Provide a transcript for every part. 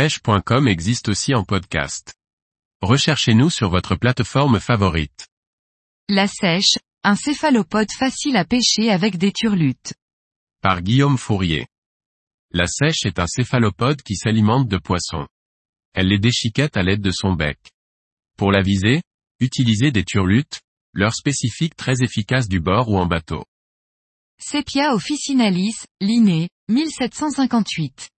pêche.com existe aussi en podcast. Recherchez-nous sur votre plateforme favorite. La sèche, un céphalopode facile à pêcher avec des turlutes. Par Guillaume Fourier. La sèche est un céphalopode qui s'alimente de poissons. Elle les déchiquette à l'aide de son bec. Pour la viser, utilisez des turlutes, leur spécifique très efficace du bord ou en bateau. Sepia officinalis, Linné, 1758.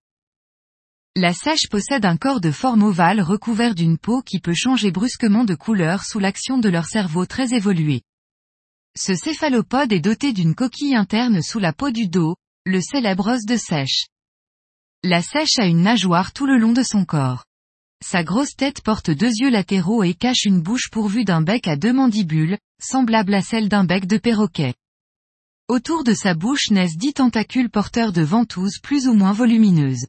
La sèche possède un corps de forme ovale recouvert d'une peau qui peut changer brusquement de couleur sous l'action de leur cerveau très évolué. Ce céphalopode est doté d'une coquille interne sous la peau du dos, le célèbre os de sèche. La sèche a une nageoire tout le long de son corps. Sa grosse tête porte deux yeux latéraux et cache une bouche pourvue d'un bec à deux mandibules, semblable à celle d'un bec de perroquet. Autour de sa bouche naissent dix tentacules porteurs de ventouses plus ou moins volumineuses.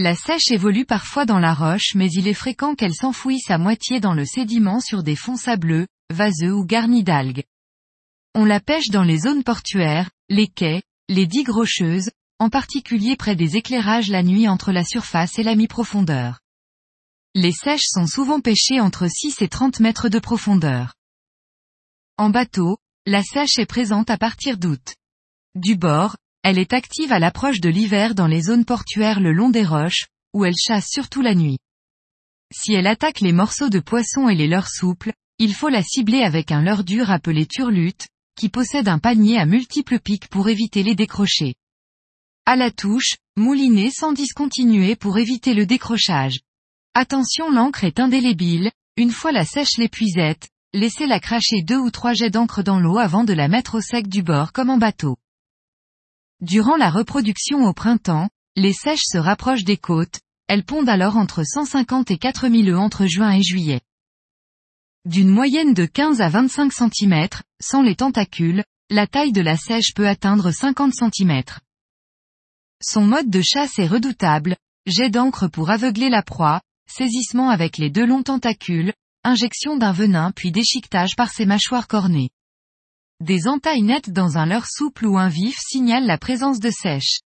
La sèche évolue parfois dans la roche mais il est fréquent qu'elle s'enfouisse à moitié dans le sédiment sur des fonds sableux, vaseux ou garnis d'algues. On la pêche dans les zones portuaires, les quais, les digues rocheuses, en particulier près des éclairages la nuit entre la surface et la mi-profondeur. Les sèches sont souvent pêchées entre 6 et 30 mètres de profondeur. En bateau, la sèche est présente à partir d'août. Du bord, elle est active à l'approche de l'hiver dans les zones portuaires le long des roches, où elle chasse surtout la nuit. Si elle attaque les morceaux de poisson et les leurres souples, il faut la cibler avec un leurre dur appelé turlute, qui possède un panier à multiples pics pour éviter les décrochés. À la touche, mouliner sans discontinuer pour éviter le décrochage. Attention l'encre est indélébile, une fois la sèche l'épuisette, Laissez-la cracher deux ou trois jets d'encre dans l'eau avant de la mettre au sec du bord comme en bateau. Durant la reproduction au printemps, les sèches se rapprochent des côtes, elles pondent alors entre 150 et 4000 œufs entre juin et juillet. D'une moyenne de 15 à 25 cm, sans les tentacules, la taille de la sèche peut atteindre 50 cm. Son mode de chasse est redoutable, jet d'encre pour aveugler la proie, saisissement avec les deux longs tentacules, injection d'un venin puis déchiquetage par ses mâchoires cornées. Des entailles nettes dans un leurre souple ou un vif signalent la présence de sèche.